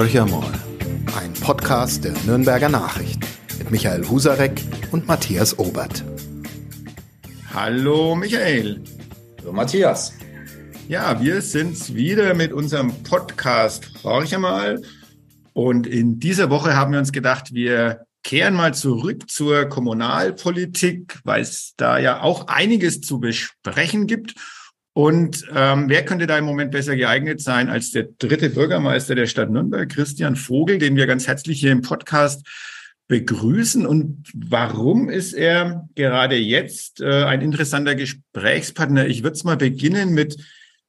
Horcher mal, ein Podcast der Nürnberger Nachrichten mit Michael Husarek und Matthias Obert. Hallo Michael. Hallo Matthias. Ja, wir sind's wieder mit unserem Podcast Horcher mal. Und in dieser Woche haben wir uns gedacht, wir kehren mal zurück zur Kommunalpolitik, weil es da ja auch einiges zu besprechen gibt. Und ähm, wer könnte da im Moment besser geeignet sein als der dritte Bürgermeister der Stadt Nürnberg, Christian Vogel, den wir ganz herzlich hier im Podcast begrüßen. Und warum ist er gerade jetzt äh, ein interessanter Gesprächspartner? Ich würde es mal beginnen mit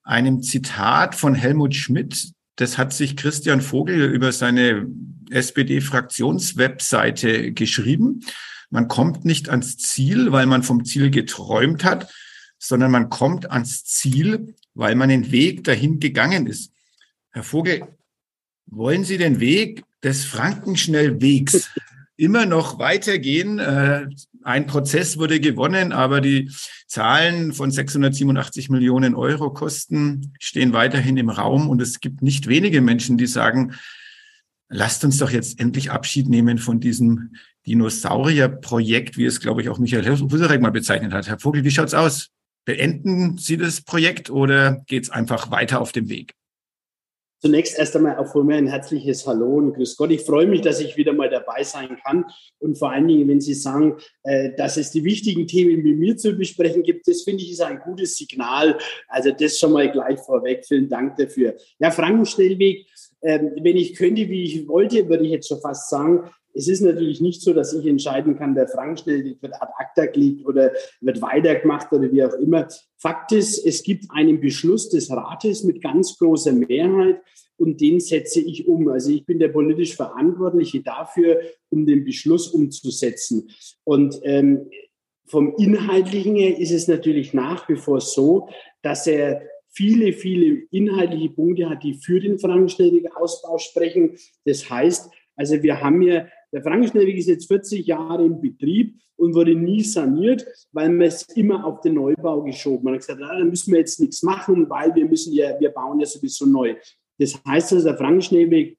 einem Zitat von Helmut Schmidt. Das hat sich Christian Vogel über seine SPD-Fraktionswebseite geschrieben. Man kommt nicht ans Ziel, weil man vom Ziel geträumt hat, sondern man kommt ans Ziel, weil man den Weg dahin gegangen ist. Herr Vogel, wollen Sie den Weg des Frankenschnellwegs immer noch weitergehen? Äh, ein Prozess wurde gewonnen, aber die Zahlen von 687 Millionen Euro Kosten stehen weiterhin im Raum und es gibt nicht wenige Menschen, die sagen, lasst uns doch jetzt endlich Abschied nehmen von diesem Dinosaurierprojekt, wie es, glaube ich, auch Michael Husarek mal bezeichnet hat. Herr Vogel, wie schaut's aus? Beenden Sie das Projekt oder geht es einfach weiter auf dem Weg? Zunächst erst einmal auch von mir ein herzliches Hallo und Grüß Gott. Ich freue mich, dass ich wieder mal dabei sein kann. Und vor allen Dingen, wenn Sie sagen, äh, dass es die wichtigen Themen mit mir zu besprechen gibt, das finde ich ist ein gutes Signal. Also das schon mal gleich vorweg. Vielen Dank dafür. Ja, Frankenstellweg, ähm, wenn ich könnte, wie ich wollte, würde ich jetzt schon fast sagen, es ist natürlich nicht so, dass ich entscheiden kann, der Frankenschnell wird ad acta gelegt oder wird weitergemacht oder wie auch immer. Fakt ist, es gibt einen Beschluss des Rates mit ganz großer Mehrheit und den setze ich um. Also ich bin der politisch Verantwortliche dafür, um den Beschluss umzusetzen. Und ähm, vom Inhaltlichen her ist es natürlich nach wie vor so, dass er viele, viele inhaltliche Punkte hat, die für den Frankenschnellweg-Ausbau sprechen. Das heißt, also wir haben hier der Frankenschnellweg ist jetzt 40 Jahre in Betrieb und wurde nie saniert, weil man es immer auf den Neubau geschoben hat. Man hat gesagt, ah, da müssen wir jetzt nichts machen, weil wir müssen ja, wir bauen ja sowieso neu. Das heißt also, der Frankenschnellweg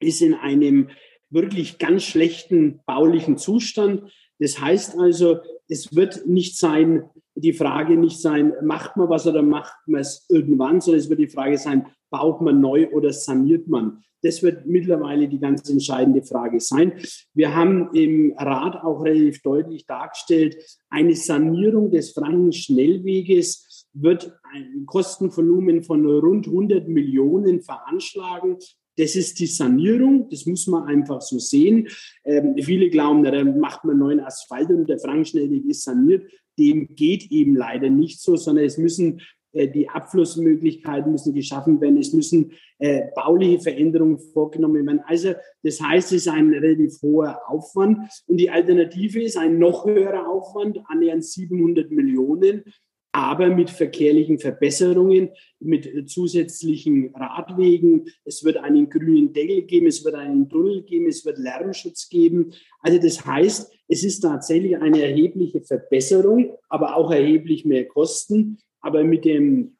ist in einem wirklich ganz schlechten baulichen Zustand. Das heißt also, es wird nicht sein, die Frage nicht sein, macht man was oder macht man es irgendwann, sondern es wird die Frage sein, baut man neu oder saniert man? Das wird mittlerweile die ganz entscheidende Frage sein. Wir haben im Rat auch relativ deutlich dargestellt, eine Sanierung des Frankenschnellweges wird ein Kostenvolumen von rund 100 Millionen veranschlagen. Das ist die Sanierung, das muss man einfach so sehen. Ähm, viele glauben, da macht man neuen Asphalt und der Frankenschnellweg ist saniert. Dem geht eben leider nicht so, sondern es müssen äh, die Abflussmöglichkeiten müssen geschaffen werden, es müssen äh, bauliche Veränderungen vorgenommen werden. Also das heißt, es ist ein relativ hoher Aufwand und die Alternative ist ein noch höherer Aufwand, annähernd 700 Millionen, aber mit verkehrlichen Verbesserungen, mit zusätzlichen Radwegen. Es wird einen grünen Deckel geben, es wird einen Tunnel geben, es wird Lärmschutz geben. Also das heißt, es ist tatsächlich eine erhebliche Verbesserung, aber auch erheblich mehr Kosten aber mit dem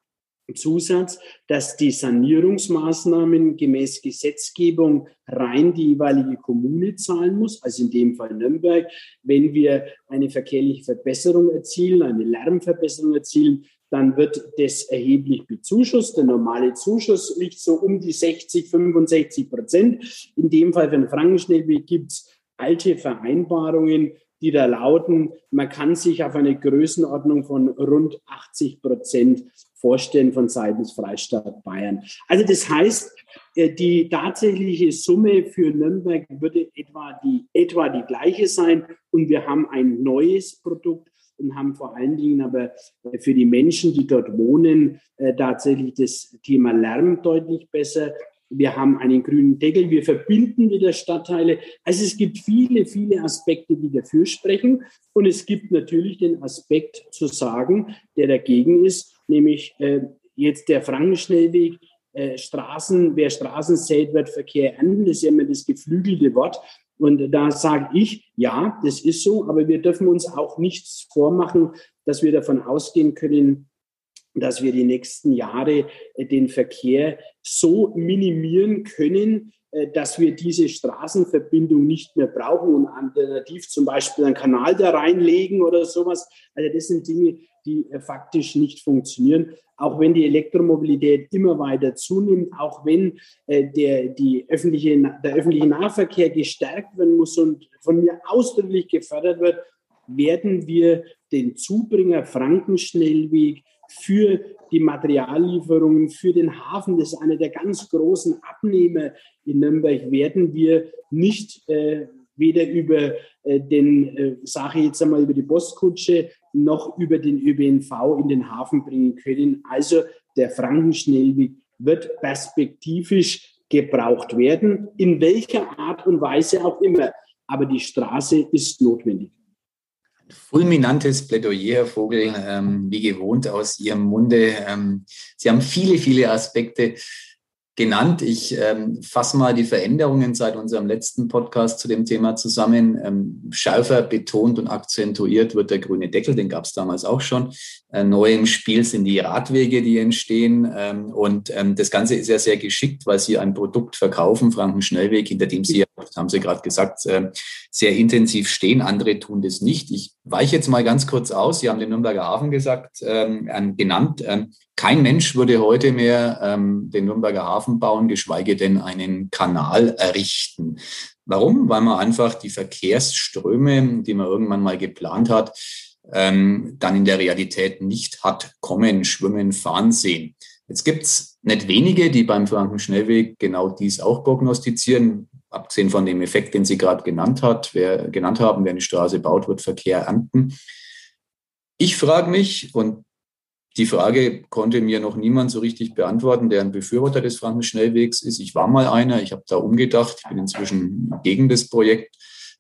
Zusatz, dass die Sanierungsmaßnahmen gemäß Gesetzgebung rein die jeweilige Kommune zahlen muss, also in dem Fall Nürnberg. Wenn wir eine verkehrliche Verbesserung erzielen, eine Lärmverbesserung erzielen, dann wird das erheblich bezuschusst. Der normale Zuschuss liegt so um die 60, 65 Prozent. In dem Fall für den Frankenschnellweg gibt es alte Vereinbarungen, die da lauten, man kann sich auf eine Größenordnung von rund 80 Prozent vorstellen von seitens Freistaat Bayern. Also das heißt, äh, die tatsächliche Summe für Nürnberg würde etwa die, etwa die gleiche sein und wir haben ein neues Produkt und haben vor allen Dingen aber äh, für die Menschen, die dort wohnen, äh, tatsächlich das Thema Lärm deutlich besser wir haben einen grünen Deckel, wir verbinden wieder Stadtteile. Also es gibt viele, viele Aspekte, die dafür sprechen. Und es gibt natürlich den Aspekt zu sagen, der dagegen ist, nämlich äh, jetzt der Frankenschnellweg, äh, Straßen, wer Straßen sät, wird Verkehr ernten. Das ist ja immer das geflügelte Wort. Und da sage ich, ja, das ist so, aber wir dürfen uns auch nichts vormachen, dass wir davon ausgehen können, dass wir die nächsten Jahre äh, den Verkehr so minimieren können, äh, dass wir diese Straßenverbindung nicht mehr brauchen und alternativ zum Beispiel einen Kanal da reinlegen oder sowas. Also das sind Dinge, die äh, faktisch nicht funktionieren. Auch wenn die Elektromobilität immer weiter zunimmt, auch wenn der, die öffentliche, der öffentliche Nahverkehr gestärkt werden muss und von mir ausdrücklich gefördert wird, werden wir den Zubringer Frankenschnellweg für die Materiallieferungen, für den Hafen. Das ist einer der ganz großen Abnehmer in Nürnberg. Werden wir nicht äh, weder über äh, den, äh, sage ich jetzt einmal, über die Postkutsche noch über den ÖBNV in den Hafen bringen können. Also der Frankenschnellweg wird perspektivisch gebraucht werden, in welcher Art und Weise auch immer. Aber die Straße ist notwendig fulminantes Plädoyer, Herr Vogel, ähm, wie gewohnt aus Ihrem Munde. Ähm, Sie haben viele, viele Aspekte genannt. Ich ähm, fasse mal die Veränderungen seit unserem letzten Podcast zu dem Thema zusammen. Ähm, schärfer betont und akzentuiert wird der grüne Deckel, den gab es damals auch schon. Äh, neu im Spiel sind die Radwege, die entstehen. Ähm, und ähm, das Ganze ist ja sehr geschickt, weil Sie ein Produkt verkaufen, Frankenschnellweg, hinter dem Sie, das haben Sie gerade gesagt, äh, sehr intensiv stehen. Andere tun das nicht. Ich weiche jetzt mal ganz kurz aus. Sie haben den Nürnberger Hafen gesagt, ähm, genannt. Ähm, kein Mensch würde heute mehr ähm, den Nürnberger Hafen bauen, geschweige denn einen Kanal errichten. Warum? Weil man einfach die Verkehrsströme, die man irgendwann mal geplant hat, ähm, dann in der Realität nicht hat kommen, schwimmen, fahren sehen. Jetzt gibt's nicht wenige, die beim Frankenschnellweg genau dies auch prognostizieren, abgesehen von dem Effekt, den Sie gerade genannt, hat, wer, genannt haben, wer eine Straße baut, wird Verkehr ernten. Ich frage mich, und die Frage konnte mir noch niemand so richtig beantworten, der ein Befürworter des Frankenschnellwegs ist. Ich war mal einer, ich habe da umgedacht, ich bin inzwischen gegen das Projekt.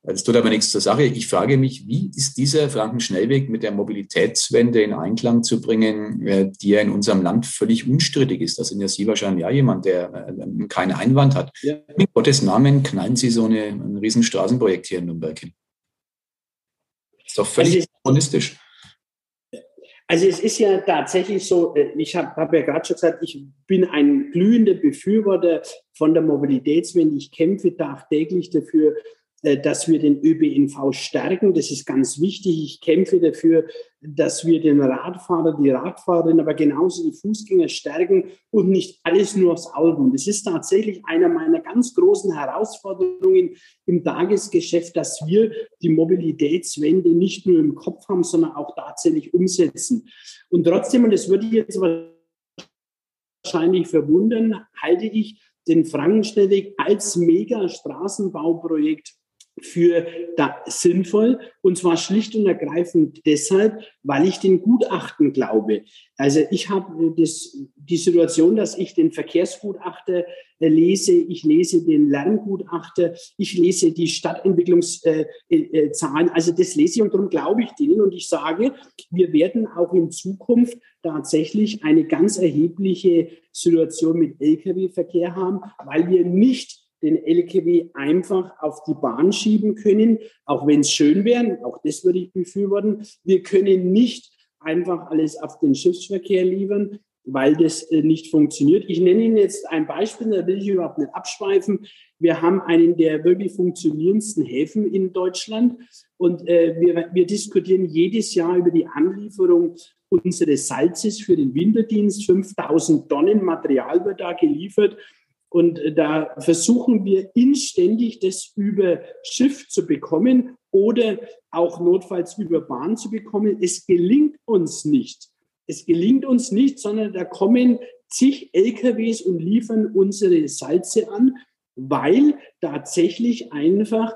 Das tut aber nichts zur Sache. Ich frage mich, wie ist dieser Frankenschnellweg mit der Mobilitätswende in Einklang zu bringen, äh, die ja in unserem Land völlig unstrittig ist? Da sind ja Sie wahrscheinlich ja jemand, der äh, keinen Einwand hat. Ja. In Gottes Namen knallen Sie so eine, ein Riesenstraßenprojekt hier in Nürnberg hin. Das ist doch völlig also also es ist ja tatsächlich so, äh, ich habe hab ja gerade schon gesagt, ich bin ein glühender Befürworter von der Mobilitätswende. Ich kämpfe tagtäglich dafür, dass wir den ÖBNV stärken. Das ist ganz wichtig. Ich kämpfe dafür, dass wir den Radfahrer, die Radfahrerin, aber genauso die Fußgänger stärken und nicht alles nur aufs Auge. Und das ist tatsächlich einer meiner ganz großen Herausforderungen im Tagesgeschäft, dass wir die Mobilitätswende nicht nur im Kopf haben, sondern auch tatsächlich umsetzen. Und trotzdem, und das würde ich jetzt wahrscheinlich verwundern, halte ich den Frankenschnellweg als Mega-Straßenbauprojekt für da sinnvoll und zwar schlicht und ergreifend deshalb, weil ich den Gutachten glaube. Also ich habe das, die Situation, dass ich den Verkehrsgutachter äh, lese, ich lese den Lerngutachter, ich lese die Stadtentwicklungszahlen, äh, äh, also das lese ich und darum glaube ich denen und ich sage, wir werden auch in Zukunft tatsächlich eine ganz erhebliche Situation mit Lkw-Verkehr haben, weil wir nicht den LKW einfach auf die Bahn schieben können, auch wenn es schön wäre, auch das würde ich befürworten. Wir können nicht einfach alles auf den Schiffsverkehr liefern, weil das äh, nicht funktioniert. Ich nenne Ihnen jetzt ein Beispiel, da will ich überhaupt nicht abschweifen. Wir haben einen der wirklich funktionierendsten Häfen in Deutschland und äh, wir, wir diskutieren jedes Jahr über die Anlieferung unseres Salzes für den Winterdienst. 5000 Tonnen Material wird da geliefert und da versuchen wir inständig, das über Schiff zu bekommen oder auch notfalls über Bahn zu bekommen. Es gelingt uns nicht. Es gelingt uns nicht, sondern da kommen zig LKWs und liefern unsere Salze an, weil tatsächlich einfach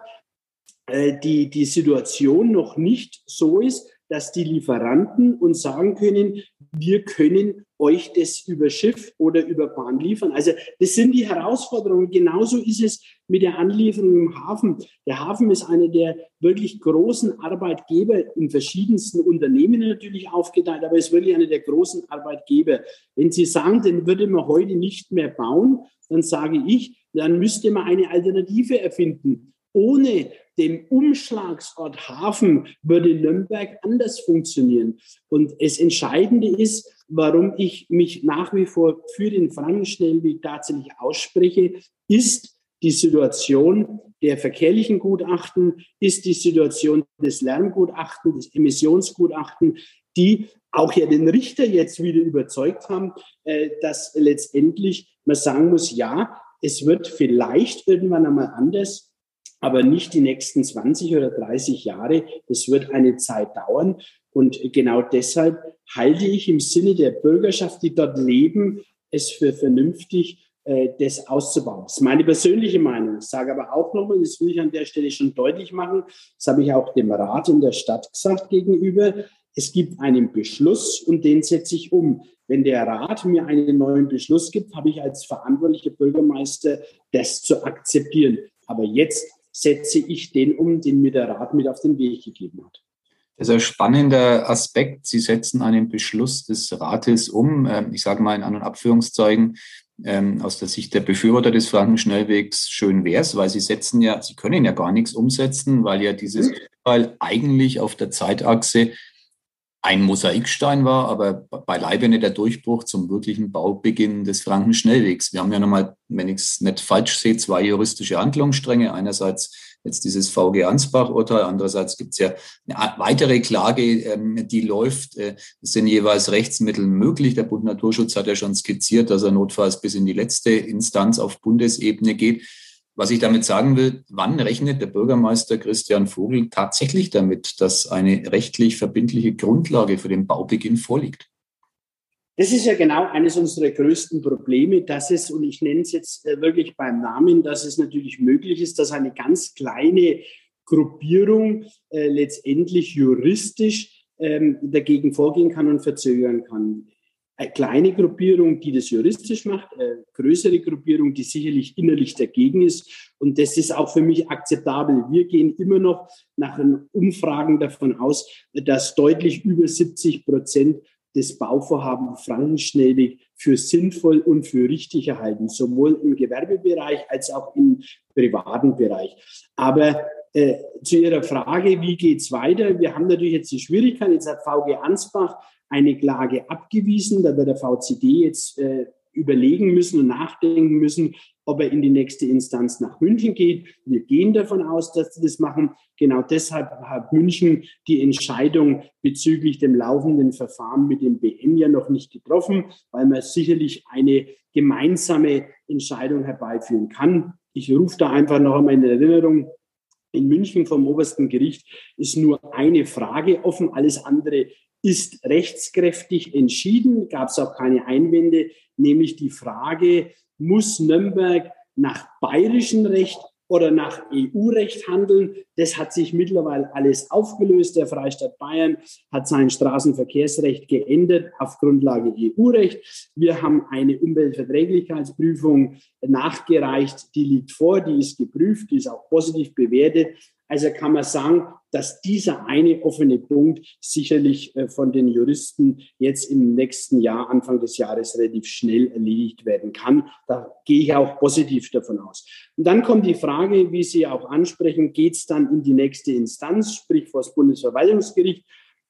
äh, die, die Situation noch nicht so ist, dass die Lieferanten uns sagen können, wir können euch das über Schiff oder über Bahn liefern. Also das sind die Herausforderungen. Genauso ist es mit der Anlieferung im Hafen. Der Hafen ist einer der wirklich großen Arbeitgeber in verschiedensten Unternehmen natürlich aufgeteilt, aber ist wirklich einer der großen Arbeitgeber. Wenn Sie sagen, den würde man heute nicht mehr bauen, dann sage ich, dann müsste man eine Alternative erfinden. Ohne dem Umschlagsort Hafen würde Nürnberg anders funktionieren. Und das Entscheidende ist, warum ich mich nach wie vor für den Frankenschnellweg tatsächlich ausspreche, ist die Situation der verkehrlichen Gutachten, ist die Situation des Lärmgutachten, des Emissionsgutachten, die auch ja den Richter jetzt wieder überzeugt haben, äh, dass letztendlich man sagen muss, ja, es wird vielleicht irgendwann einmal anders, aber nicht die nächsten 20 oder 30 Jahre. Es wird eine Zeit dauern. Und genau deshalb halte ich im Sinne der Bürgerschaft, die dort leben, es für vernünftig, äh, das auszubauen. Das ist meine persönliche Meinung. Ich sage aber auch nochmal, das will ich an der Stelle schon deutlich machen, das habe ich auch dem Rat in der Stadt gesagt gegenüber, es gibt einen Beschluss und den setze ich um. Wenn der Rat mir einen neuen Beschluss gibt, habe ich als verantwortlicher Bürgermeister das zu akzeptieren. Aber jetzt setze ich den um, den mir der Rat mit auf den Weg gegeben hat. Das ist ein spannender Aspekt. Sie setzen einen Beschluss des Rates um. Ähm, ich sage mal in An- und Abführungszeugen ähm, aus der Sicht der Befürworter des Frankenschnellwegs schön wäre es, weil sie setzen ja, sie können ja gar nichts umsetzen, weil ja dieses Fall eigentlich auf der Zeitachse ein Mosaikstein war, aber beileibe nicht der Durchbruch zum wirklichen Baubeginn des Frankenschnellwegs. Wir haben ja nochmal, wenn ich es nicht falsch sehe, zwei juristische Handlungsstränge. Einerseits jetzt dieses VG Ansbach-Urteil, andererseits gibt es ja eine weitere Klage, ähm, die läuft. Äh, es sind jeweils Rechtsmittel möglich. Der Bund Naturschutz hat ja schon skizziert, dass er notfalls bis in die letzte Instanz auf Bundesebene geht. Was ich damit sagen will, wann rechnet der Bürgermeister Christian Vogel tatsächlich damit, dass eine rechtlich verbindliche Grundlage für den Baubeginn vorliegt? Das ist ja genau eines unserer größten Probleme, dass es, und ich nenne es jetzt äh, wirklich beim Namen, dass es natürlich möglich ist, dass eine ganz kleine Gruppierung äh, letztendlich juristisch ähm, dagegen vorgehen kann und verzögern kann eine kleine Gruppierung, die das juristisch macht, eine größere Gruppierung, die sicherlich innerlich dagegen ist. Und das ist auch für mich akzeptabel. Wir gehen immer noch nach Umfragen davon aus, dass deutlich über 70 Prozent des Bauvorhaben Frankenschnellweg für sinnvoll und für richtig erhalten, sowohl im Gewerbebereich als auch im privaten Bereich. Aber äh, zu Ihrer Frage, wie geht's weiter? Wir haben natürlich jetzt die Schwierigkeit, jetzt hat VG Ansbach eine Klage abgewiesen. Da wird der VCD jetzt äh, überlegen müssen und nachdenken müssen, ob er in die nächste Instanz nach München geht. Wir gehen davon aus, dass sie das machen. Genau deshalb hat München die Entscheidung bezüglich dem laufenden Verfahren mit dem BM ja noch nicht getroffen, weil man sicherlich eine gemeinsame Entscheidung herbeiführen kann. Ich rufe da einfach noch einmal in Erinnerung, in München vom obersten Gericht ist nur eine Frage offen, alles andere ist rechtskräftig entschieden, gab es auch keine Einwände, nämlich die Frage, muss Nürnberg nach bayerischem Recht oder nach EU-Recht handeln. Das hat sich mittlerweile alles aufgelöst. Der Freistaat Bayern hat sein Straßenverkehrsrecht geändert auf Grundlage EU-Recht. Wir haben eine Umweltverträglichkeitsprüfung nachgereicht. Die liegt vor, die ist geprüft, die ist auch positiv bewertet. Also kann man sagen, dass dieser eine offene Punkt sicherlich äh, von den Juristen jetzt im nächsten Jahr, Anfang des Jahres, relativ schnell erledigt werden kann. Da gehe ich auch positiv davon aus. Und dann kommt die Frage, wie Sie auch ansprechen, geht es dann in die nächste Instanz, sprich vor das Bundesverwaltungsgericht?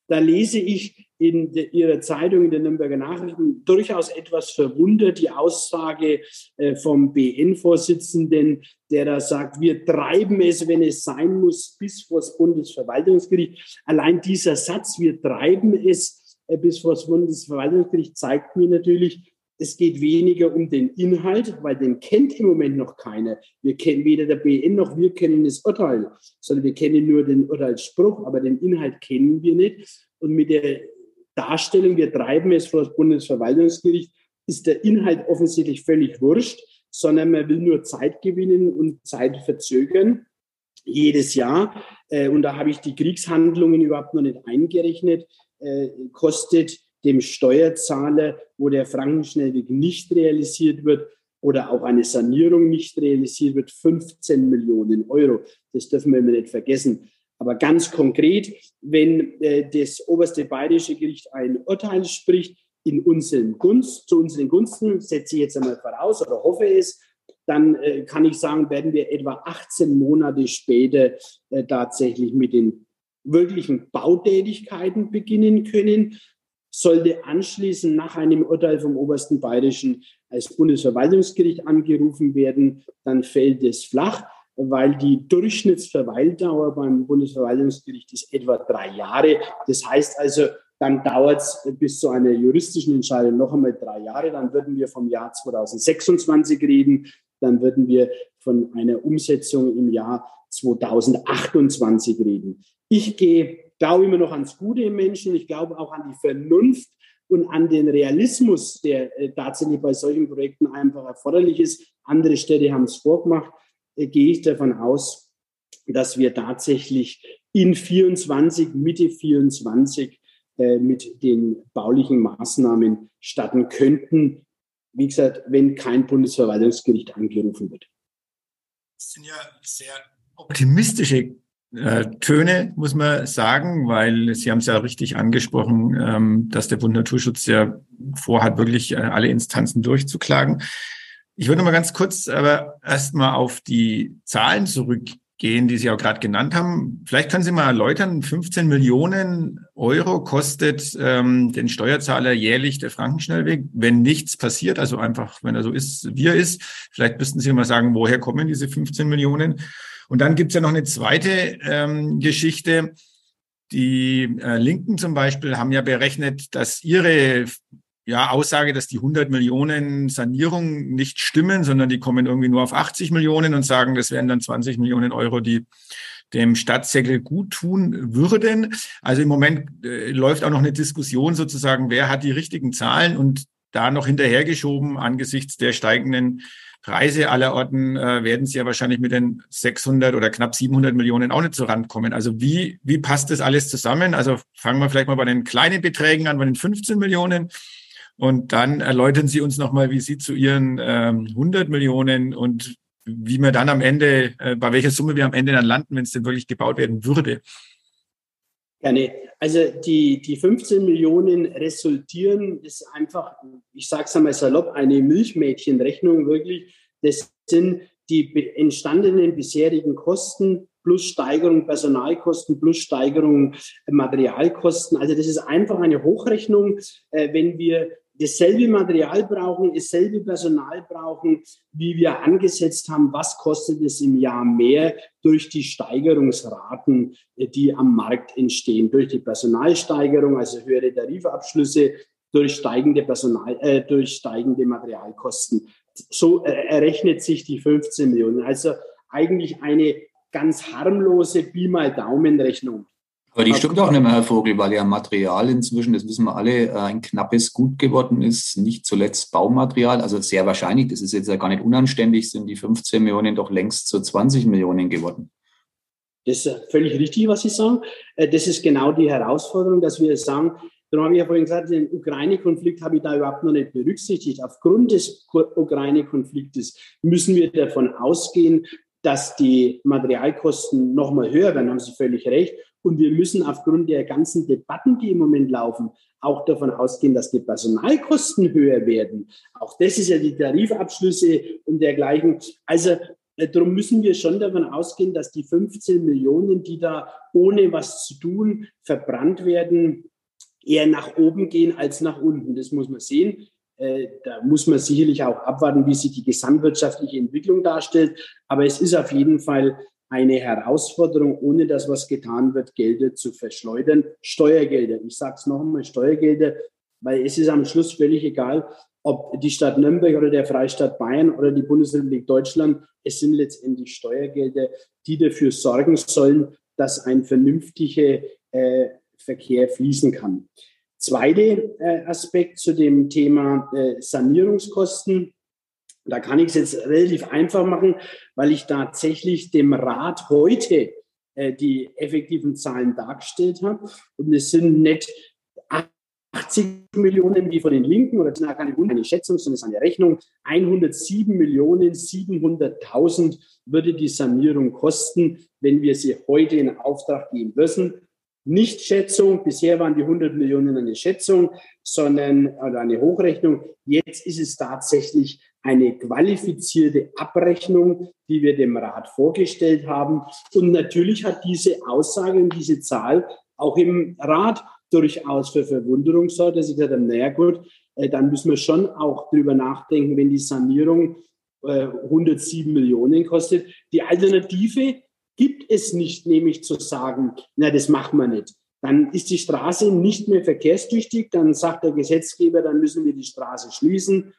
Da lese ich in de, Ihrer Zeitung, in den Nürnberger Nachrichten, durchaus etwas verwundert die Aussage äh, vom BN-Vorsitzenden, der da sagt, wir treiben es, wenn es sein muss, bis vor das Bundesverwaltungsgericht. Allein dieser Satz, wir treiben es äh, bis vor das Bundesverwaltungsgericht, zeigt mir natürlich, es geht weniger um den Inhalt, weil den kennt im Moment noch keiner. Wir kennen weder der BN noch wir kennen das Urteil, sondern wir kennen nur den Urteilsspruch, aber den Inhalt kennen wir nicht. Und mit der Darstellung, wir treiben es vor das Bundesverwaltungsgericht, ist der Inhalt offensichtlich völlig wurscht, sondern man will nur Zeit gewinnen und Zeit verzögern jedes Jahr. Äh, und da habe ich die Kriegshandlungen überhaupt noch nicht eingerechnet. Äh, kostet dem Steuerzahler, wo der Frankenschnellweg nicht realisiert wird oder auch eine Sanierung nicht realisiert wird, 15 Millionen Euro. Das dürfen wir immer nicht vergessen. Aber ganz konkret, wenn äh, das oberste bayerische Gericht ein Urteil spricht, in unseren Gunst, zu unseren Gunsten, setze ich jetzt einmal voraus oder hoffe es, dann äh, kann ich sagen, werden wir etwa 18 Monate später äh, tatsächlich mit den wirklichen Bautätigkeiten beginnen können. sollte anschließend nach einem Urteil vom obersten bayerischen als Bundesverwaltungsgericht angerufen werden, dann fällt es flach, weil die Durchschnittsverweildauer beim Bundesverwaltungsgericht ist etwa drei Jahre. Das heißt also, dann dauert es bis zu einer juristischen Entscheidung noch einmal drei Jahre. Dann würden wir vom Jahr 2026 reden. Dann würden wir von einer Umsetzung im Jahr 2028 reden. Ich gehe, glaube immer noch ans Gute im Menschen. Ich glaube auch an die Vernunft und an den Realismus, der äh, tatsächlich bei solchen Projekten einfach erforderlich ist. Andere Städte haben es vorgemacht. Äh, gehe ich davon aus, dass wir tatsächlich in 24, Mitte 24 äh, mit den baulichen Maßnahmen starten könnten. Wie gesagt, wenn kein Bundesverwaltungsgericht angerufen wird. Das sind ja sehr optimistische äh, Töne, muss man sagen, weil Sie haben es ja richtig angesprochen, ähm, dass der Bund Naturschutz ja vorhat, wirklich äh, alle Instanzen durchzuklagen. Ich würde mal ganz kurz aber erstmal auf die Zahlen zurück gehen, die Sie auch gerade genannt haben. Vielleicht können Sie mal erläutern, 15 Millionen Euro kostet ähm, den Steuerzahler jährlich der Frankenschnellweg, wenn nichts passiert, also einfach, wenn er so ist, wie er ist. Vielleicht müssten Sie mal sagen, woher kommen diese 15 Millionen? Und dann gibt's ja noch eine zweite ähm, Geschichte. Die äh, Linken zum Beispiel haben ja berechnet, dass ihre ja, Aussage, dass die 100 Millionen Sanierung nicht stimmen, sondern die kommen irgendwie nur auf 80 Millionen und sagen, das wären dann 20 Millionen Euro, die dem Stadtsäckel gut tun würden. Also im Moment äh, läuft auch noch eine Diskussion sozusagen, wer hat die richtigen Zahlen und da noch hinterhergeschoben angesichts der steigenden Preise aller Orten äh, werden sie ja wahrscheinlich mit den 600 oder knapp 700 Millionen auch nicht zur Rand kommen. Also wie, wie passt das alles zusammen? Also fangen wir vielleicht mal bei den kleinen Beträgen an, bei den 15 Millionen. Und dann erläutern Sie uns nochmal, wie Sie zu Ihren ähm, 100 Millionen und wie wir dann am Ende, äh, bei welcher Summe wir am Ende dann landen, wenn es denn wirklich gebaut werden würde. Gerne. Also die, die 15 Millionen resultieren, ist einfach, ich sage es einmal salopp, eine Milchmädchenrechnung wirklich. Das sind die entstandenen bisherigen Kosten plus Steigerung Personalkosten plus Steigerung Materialkosten. Also das ist einfach eine Hochrechnung. Äh, wenn wir dasselbe Material brauchen, dasselbe Personal brauchen, wie wir angesetzt haben, was kostet es im Jahr mehr durch die Steigerungsraten, die am Markt entstehen, durch die Personalsteigerung, also höhere Tarifabschlüsse, durch steigende Personal, äh, durch steigende Materialkosten. So äh, errechnet sich die 15 Millionen. Also eigentlich eine ganz harmlose Pi mal Daumenrechnung. Aber die stimmt auch nicht mehr, Herr Vogel, weil ja Material inzwischen, das wissen wir alle, äh, ein knappes Gut geworden ist. Nicht zuletzt Baumaterial. Also sehr wahrscheinlich, das ist jetzt ja gar nicht unanständig, sind die 15 Millionen doch längst zu 20 Millionen geworden. Das ist völlig richtig, was Sie sagen. Äh, das ist genau die Herausforderung, dass wir sagen, darum habe ich ja vorhin gesagt, den Ukraine-Konflikt habe ich da überhaupt noch nicht berücksichtigt. Aufgrund des Ukraine-Konfliktes müssen wir davon ausgehen, dass die Materialkosten noch mal höher werden, haben Sie völlig recht. Und wir müssen aufgrund der ganzen Debatten, die im Moment laufen, auch davon ausgehen, dass die Personalkosten höher werden. Auch das ist ja die Tarifabschlüsse und dergleichen. Also äh, darum müssen wir schon davon ausgehen, dass die 15 Millionen, die da ohne was zu tun verbrannt werden, eher nach oben gehen als nach unten. Das muss man sehen. Äh, da muss man sicherlich auch abwarten, wie sich die gesamtwirtschaftliche Entwicklung darstellt. Aber es ist auf jeden Fall eine Herausforderung, ohne dass was getan wird, Gelder zu verschleudern. Steuergelder, ich sage es noch einmal, Steuergelder, weil es ist am Schluss völlig egal, ob die Stadt Nürnberg oder der Freistaat Bayern oder die Bundesrepublik Deutschland, es sind letztendlich Steuergelder, die dafür sorgen sollen, dass ein vernünftiger äh, Verkehr fließen kann. Zweiter äh, Aspekt zu dem Thema äh, Sanierungskosten. Da kann ich es jetzt relativ einfach machen, weil ich tatsächlich dem Rat heute äh, die effektiven Zahlen dargestellt habe. Und es sind nicht 80 Millionen wie von den Linken, oder das ist keine Schätzung, sondern es ist eine Rechnung. 107 Millionen 700.000 würde die Sanierung kosten, wenn wir sie heute in Auftrag geben müssen. Nicht Schätzung, bisher waren die 100 Millionen eine Schätzung, sondern oder eine Hochrechnung. Jetzt ist es tatsächlich eine qualifizierte Abrechnung, die wir dem Rat vorgestellt haben. Und natürlich hat diese Aussage und diese Zahl auch im Rat durchaus für Verwunderung sorgt, dass ich gesagt habe, naja gut, äh, dann müssen wir schon auch drüber nachdenken, wenn die Sanierung äh, 107 Millionen kostet. Die Alternative gibt es nicht, nämlich zu sagen, na, das machen wir nicht. Dann ist die Straße nicht mehr verkehrstüchtig, dann sagt der Gesetzgeber, dann müssen wir die Straße schließen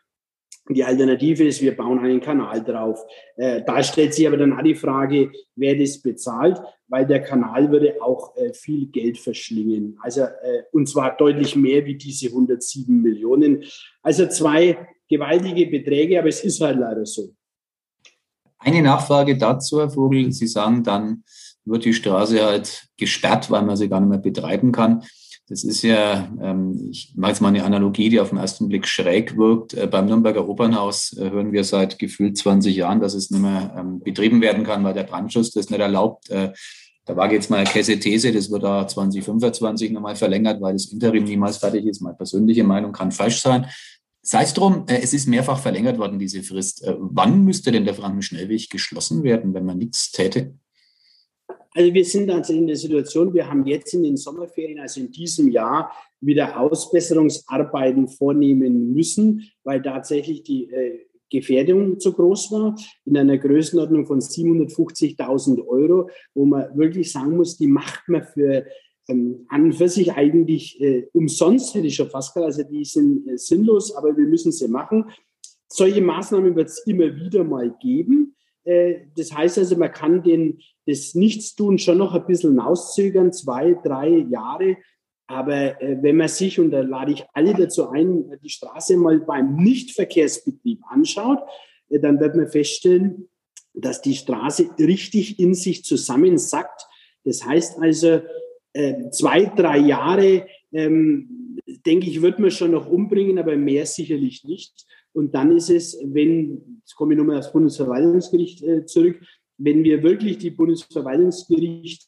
die Alternative ist, wir bauen einen Kanal drauf. Äh, da stellt sich aber dann auch die Frage, wer das bezahlt, weil der Kanal würde auch äh, viel Geld verschlingen. Also, äh, und zwar deutlich mehr wie diese 107 Millionen. Also zwei gewaltige Beträge, aber es ist halt leider so. Eine Nachfrage dazu, Herr Vogel. Sie sagen, dann wird die Straße halt gesperrt, weil man sie gar nicht mehr betreiben kann. Das ist ja, ähm, ich mache jetzt mal eine Analogie, die auf den ersten Blick schräg wirkt. Äh, beim Nürnberger Opernhaus äh, hören wir seit gefühlt 20 Jahren, dass es nicht mehr ähm, betrieben werden kann, weil der Brandschutz das nicht erlaubt. Äh, da wage jetzt mal eine Käse-These, das wird da 2025 nochmal verlängert, weil das Interim niemals fertig ist. Meine persönliche Meinung kann falsch sein. Sei es drum, äh, es ist mehrfach verlängert worden, diese Frist. Äh, wann müsste denn der Frankenschnellweg geschlossen werden, wenn man nichts täte? Also wir sind also in der Situation, wir haben jetzt in den Sommerferien, also in diesem Jahr, wieder Ausbesserungsarbeiten vornehmen müssen, weil tatsächlich die äh, Gefährdung zu groß war, in einer Größenordnung von 750.000 Euro, wo man wirklich sagen muss, die macht man für ähm, an für sich eigentlich äh, umsonst, hätte ich schon fast gesagt, also die sind äh, sinnlos, aber wir müssen sie machen. Solche Maßnahmen wird es immer wieder mal geben. Äh, das heißt also, man kann den, das Nichtstun schon noch ein bisschen auszögern, zwei, drei Jahre. Aber äh, wenn man sich, und da lade ich alle dazu ein, die Straße mal beim Nichtverkehrsbetrieb anschaut, äh, dann wird man feststellen, dass die Straße richtig in sich zusammensackt. Das heißt also, zwei, drei Jahre, ähm, denke ich, wird man schon noch umbringen, aber mehr sicherlich nicht. Und dann ist es, wenn, jetzt komme ich nochmal aufs Bundesverwaltungsgericht äh, zurück, wenn wir wirklich die Bundesverwaltungsgericht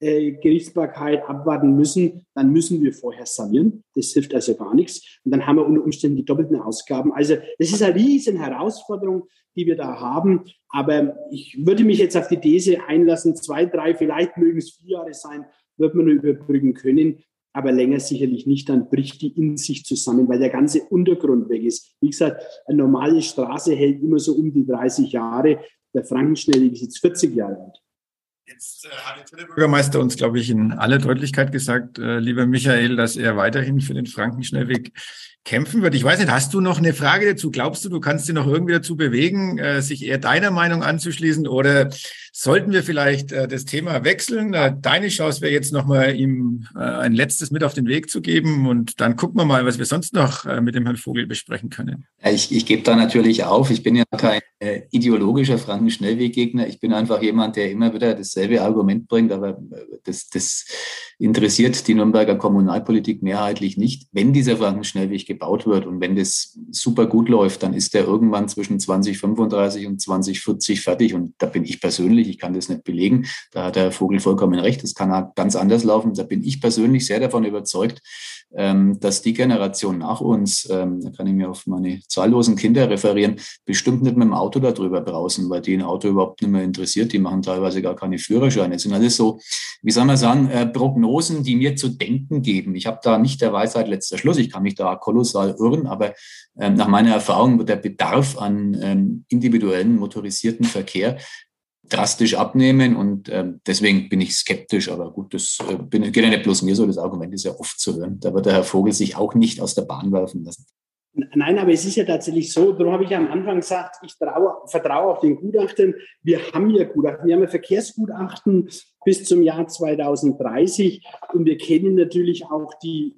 äh, Gerichtsbarkeit abwarten müssen, dann müssen wir vorher sanieren. Das hilft also gar nichts. Und dann haben wir unter Umständen die doppelten Ausgaben. Also das ist eine riesen Herausforderung, die wir da haben. Aber ich würde mich jetzt auf die These einlassen, zwei, drei, vielleicht mögen es vier Jahre sein, wird man nur überbrücken können aber länger sicherlich nicht, dann bricht die in sich zusammen, weil der ganze Untergrund weg ist. Wie gesagt, eine normale Straße hält immer so um die 30 Jahre. Der Frankenschnellweg ist jetzt 40 Jahre alt. Jetzt äh, hat der Bürgermeister uns, glaube ich, in aller Deutlichkeit gesagt, äh, lieber Michael, dass er weiterhin für den Frankenschnellweg kämpfen wird. Ich weiß nicht, hast du noch eine Frage dazu? Glaubst du, du kannst dich noch irgendwie dazu bewegen, äh, sich eher deiner Meinung anzuschließen oder sollten wir vielleicht äh, das Thema wechseln? Äh, deine Chance wäre jetzt nochmal ihm äh, ein letztes mit auf den Weg zu geben und dann gucken wir mal, was wir sonst noch äh, mit dem Herrn Vogel besprechen können. Ich, ich gebe da natürlich auf. Ich bin ja kein äh, ideologischer Franken-Schnellweggegner. Ich bin einfach jemand, der immer wieder dasselbe Argument bringt, aber das, das interessiert die Nürnberger Kommunalpolitik mehrheitlich nicht. Wenn dieser Franken-Schnellweg gebaut wird und wenn das super gut läuft, dann ist der irgendwann zwischen 2035 und 2040 fertig. Und da bin ich persönlich, ich kann das nicht belegen, da hat der Vogel vollkommen recht, das kann ganz anders laufen. Da bin ich persönlich sehr davon überzeugt, ähm, dass die Generation nach uns, ähm, da kann ich mir auf meine zahllosen Kinder referieren, bestimmt nicht mit dem Auto darüber brausen, weil die ein Auto überhaupt nicht mehr interessiert. Die machen teilweise gar keine Führerscheine. Das sind alles so, wie soll man sagen, äh, Prognosen, die mir zu denken geben. Ich habe da nicht der Weisheit letzter Schluss. Ich kann mich da kolossal irren, aber ähm, nach meiner Erfahrung wird der Bedarf an individuellen motorisierten Verkehr drastisch abnehmen und äh, deswegen bin ich skeptisch. Aber gut, das äh, bin, geht ja nicht bloß mir so, das Argument ist ja oft zu hören. Da wird der Herr Vogel sich auch nicht aus der Bahn werfen lassen. Nein, aber es ist ja tatsächlich so, darum habe ich ja am Anfang gesagt, ich traue, vertraue auf den Gutachten. Wir haben ja Gutachten, wir haben ja Verkehrsgutachten bis zum Jahr 2030 und wir kennen natürlich auch die,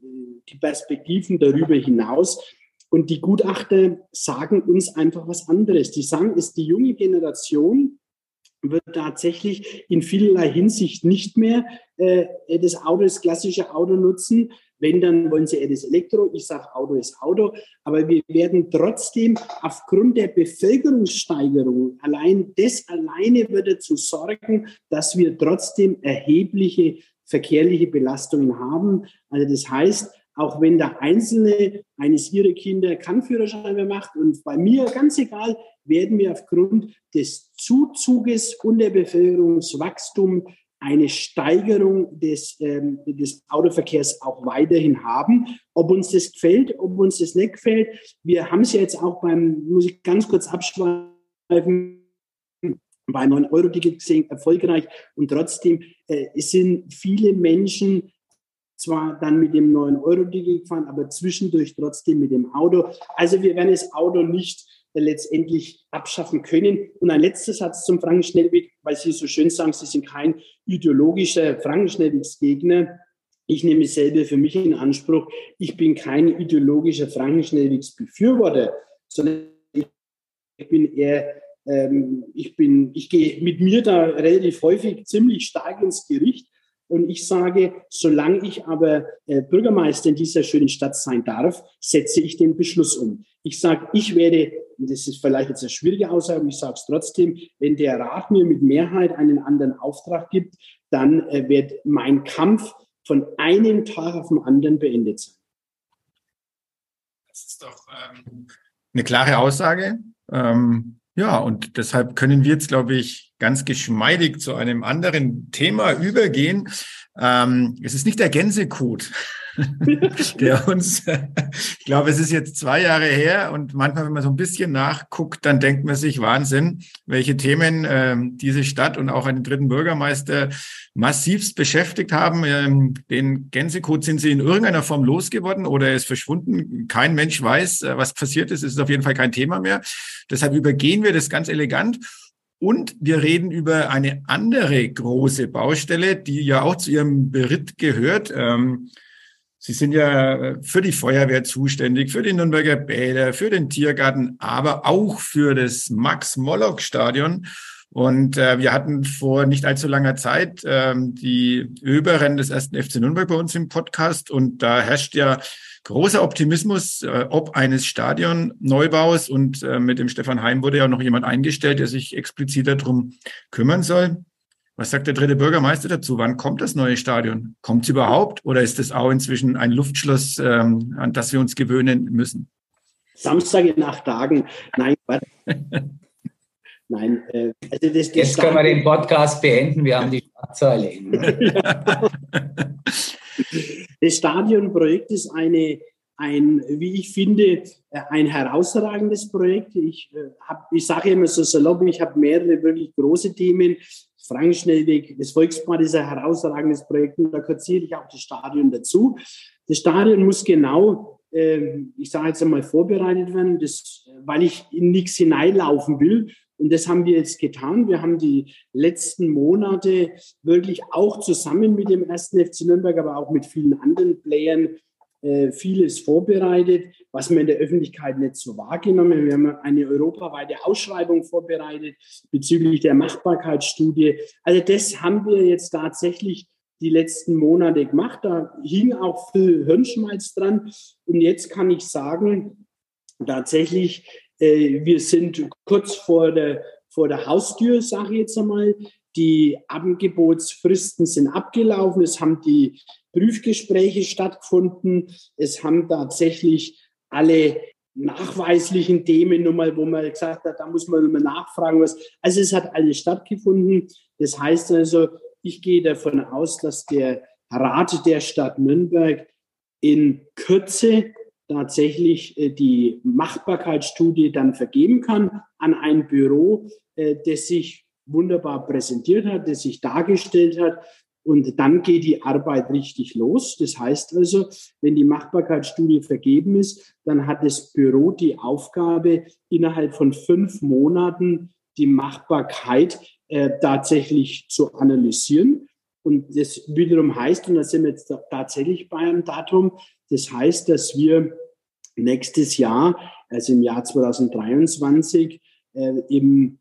die Perspektiven darüber hinaus. Und die Gutachter sagen uns einfach was anderes. Die sagen, ist die junge Generation, wird tatsächlich in vielerlei Hinsicht nicht mehr äh, das Auto, das klassische Auto nutzen. Wenn, dann wollen sie eher das Elektro. Ich sage, Auto ist Auto. Aber wir werden trotzdem aufgrund der Bevölkerungssteigerung, allein das alleine wird dazu sorgen, dass wir trotzdem erhebliche verkehrliche Belastungen haben. Also das heißt, auch wenn der Einzelne eines ihrer Kinder keinen Führerschein mehr macht und bei mir ganz egal, werden wir aufgrund des Zuzuges und der Bevölkerungswachstum eine Steigerung des, ähm, des Autoverkehrs auch weiterhin haben. Ob uns das gefällt, ob uns das nicht gefällt. Wir haben es ja jetzt auch beim, muss ich ganz kurz abschweifen, bei 9-Euro-Ticket gesehen, erfolgreich. Und trotzdem äh, sind viele Menschen zwar dann mit dem 9-Euro-Ticket gefahren, aber zwischendurch trotzdem mit dem Auto. Also wir werden das Auto nicht letztendlich abschaffen können. Und ein letzter Satz zum Frankenschnellweg, weil Sie so schön sagen, Sie sind kein ideologischer Frankenschnellwegsgegner. Ich nehme selber für mich in Anspruch, ich bin kein ideologischer Frankenschnellwegsbefürworter, sondern ich bin eher, ähm, ich bin, ich gehe mit mir da relativ häufig ziemlich stark ins Gericht, und ich sage, solange ich aber äh, Bürgermeister in dieser schönen Stadt sein darf, setze ich den Beschluss um. Ich sage, ich werde, und das ist vielleicht jetzt eine schwierige Aussage, ich sage es trotzdem, wenn der Rat mir mit Mehrheit einen anderen Auftrag gibt, dann äh, wird mein Kampf von einem Tag auf den anderen beendet sein. Das ist doch ähm, eine klare Aussage. Ähm, ja, und deshalb können wir jetzt, glaube ich, ganz geschmeidig zu einem anderen Thema übergehen. Ähm, es ist nicht der Gänsekot, der uns, ich glaube, es ist jetzt zwei Jahre her und manchmal, wenn man so ein bisschen nachguckt, dann denkt man sich Wahnsinn, welche Themen ähm, diese Stadt und auch einen dritten Bürgermeister massivst beschäftigt haben. Ähm, den Gänsekot sind sie in irgendeiner Form losgeworden oder er ist verschwunden. Kein Mensch weiß, äh, was passiert ist. Es ist auf jeden Fall kein Thema mehr. Deshalb übergehen wir das ganz elegant. Und wir reden über eine andere große Baustelle, die ja auch zu Ihrem Beritt gehört. Ähm, Sie sind ja für die Feuerwehr zuständig, für die Nürnberger Bäder, für den Tiergarten, aber auch für das Max-Mollock-Stadion. Und äh, wir hatten vor nicht allzu langer Zeit ähm, die Öberin des ersten FC Nürnberg bei uns im Podcast. Und da herrscht ja großer Optimismus äh, ob eines Stadionneubaus. Und äh, mit dem Stefan Heim wurde ja noch jemand eingestellt, der sich explizit darum kümmern soll. Was sagt der dritte Bürgermeister dazu? Wann kommt das neue Stadion? Kommt es überhaupt oder ist es auch inzwischen ein Luftschloss, ähm, an das wir uns gewöhnen müssen? Samstag in acht Tagen. Nein, Nein, äh, also das, das Jetzt können wir den Podcast beenden. Wir haben die Schlagzeile. das Stadionprojekt ist eine, ein, wie ich finde, ein herausragendes Projekt. Ich, äh, ich sage immer so salopp, ich habe mehrere wirklich große Themen. Frankenschnellweg, das Volksbad ist ein herausragendes Projekt und da kurziere ich auch das Stadion dazu. Das Stadion muss genau, äh, ich sage jetzt einmal, vorbereitet werden, das, weil ich in nichts hineinlaufen will. Und das haben wir jetzt getan. Wir haben die letzten Monate wirklich auch zusammen mit dem ersten FC Nürnberg, aber auch mit vielen anderen Playern äh, vieles vorbereitet, was wir in der Öffentlichkeit nicht so wahrgenommen haben. Wir haben eine europaweite Ausschreibung vorbereitet bezüglich der Machbarkeitsstudie. Also das haben wir jetzt tatsächlich die letzten Monate gemacht. Da hing auch viel Hirnschmalz dran. Und jetzt kann ich sagen, tatsächlich, äh, wir sind kurz vor der, vor der Haustür, sage ich jetzt einmal. Die Angebotsfristen sind abgelaufen. Es haben die Prüfgespräche stattgefunden. Es haben tatsächlich alle nachweislichen Themen nochmal, wo man gesagt hat, da muss man nochmal nachfragen, was. Also es hat alles stattgefunden. Das heißt also, ich gehe davon aus, dass der Rat der Stadt Nürnberg in Kürze tatsächlich äh, die Machbarkeitsstudie dann vergeben kann an ein Büro, äh, das sich wunderbar präsentiert hat, das sich dargestellt hat und dann geht die Arbeit richtig los. Das heißt also, wenn die Machbarkeitsstudie vergeben ist, dann hat das Büro die Aufgabe, innerhalb von fünf Monaten die Machbarkeit äh, tatsächlich zu analysieren. Und das wiederum heißt, und da sind wir jetzt tatsächlich bei einem Datum, das heißt, dass wir nächstes Jahr, also im Jahr 2023, äh, im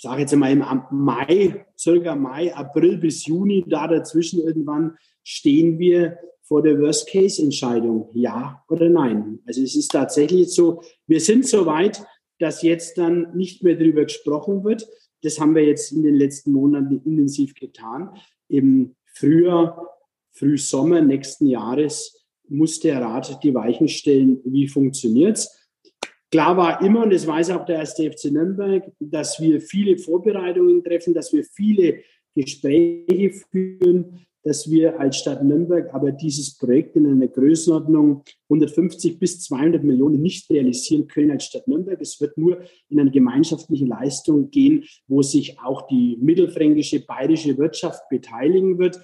sage jetzt mal im Mai, circa Mai, April bis Juni, da dazwischen irgendwann stehen wir vor der Worst-Case-Entscheidung, ja oder nein. Also es ist tatsächlich so, wir sind so weit, dass jetzt dann nicht mehr darüber gesprochen wird. Das haben wir jetzt in den letzten Monaten intensiv getan. Im Frühjahr, Frühsommer nächsten Jahres muss der Rat die Weichen stellen, wie funktioniert's. Klar war immer, und das weiß auch der erste FC Nürnberg, dass wir viele Vorbereitungen treffen, dass wir viele Gespräche führen, dass wir als Stadt Nürnberg aber dieses Projekt in einer Größenordnung 150 bis 200 Millionen nicht realisieren können als Stadt Nürnberg. Es wird nur in eine gemeinschaftliche Leistung gehen, wo sich auch die mittelfränkische, bayerische Wirtschaft beteiligen wird.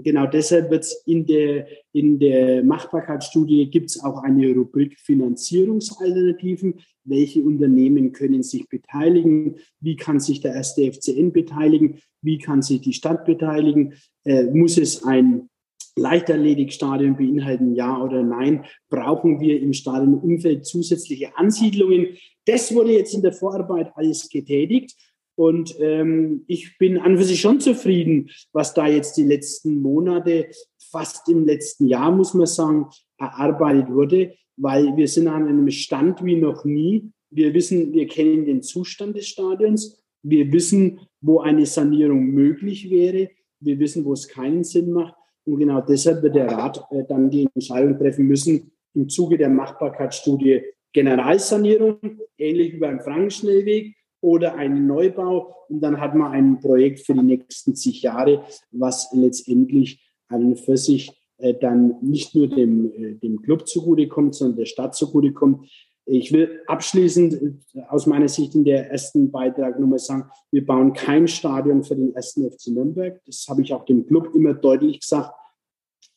Genau deshalb wird es in der, in der Machbarkeitsstudie gibt es auch eine Rubrik Finanzierungsalternativen. Welche Unternehmen können sich beteiligen? Wie kann sich der erste FCN beteiligen? Wie kann sich die Stadt beteiligen? Äh, muss es ein Leichtathletikstadion beinhalten, ja oder nein? Brauchen wir im Stadionumfeld zusätzliche Ansiedlungen? Das wurde jetzt in der Vorarbeit alles getätigt. Und ähm, ich bin an für sich schon zufrieden, was da jetzt die letzten Monate, fast im letzten Jahr, muss man sagen, erarbeitet wurde, weil wir sind an einem Stand wie noch nie. Wir wissen, wir kennen den Zustand des Stadions. Wir wissen, wo eine Sanierung möglich wäre. Wir wissen, wo es keinen Sinn macht. Und genau deshalb wird der Rat äh, dann die Entscheidung treffen müssen, im Zuge der Machbarkeitsstudie Generalsanierung, ähnlich wie beim Frankenschnellweg, oder einen Neubau. Und dann hat man ein Projekt für die nächsten zig Jahre, was letztendlich an und für sich äh, dann nicht nur dem, äh, dem Club zugutekommt, sondern der Stadt zugutekommt. Ich will abschließend äh, aus meiner Sicht in der ersten Beitrag nochmal sagen, wir bauen kein Stadion für den ersten FC Nürnberg. Das habe ich auch dem Club immer deutlich gesagt.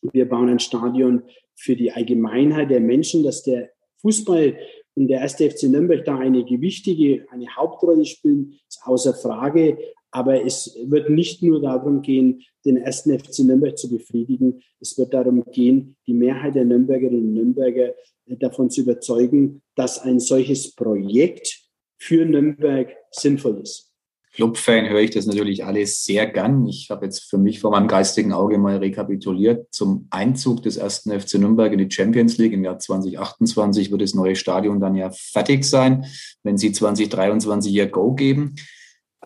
Wir bauen ein Stadion für die Allgemeinheit der Menschen, dass der Fußball und der erste FC Nürnberg da eine gewichtige, eine Hauptrolle spielen, ist außer Frage. Aber es wird nicht nur darum gehen, den ersten FC Nürnberg zu befriedigen. Es wird darum gehen, die Mehrheit der Nürnbergerinnen und Nürnberger äh, davon zu überzeugen, dass ein solches Projekt für Nürnberg sinnvoll ist. Clubfan höre ich das natürlich alles sehr gern. Ich habe jetzt für mich vor meinem geistigen Auge mal rekapituliert. Zum Einzug des ersten FC Nürnberg in die Champions League im Jahr 2028 wird das neue Stadion dann ja fertig sein, wenn sie 2023 ihr Go geben.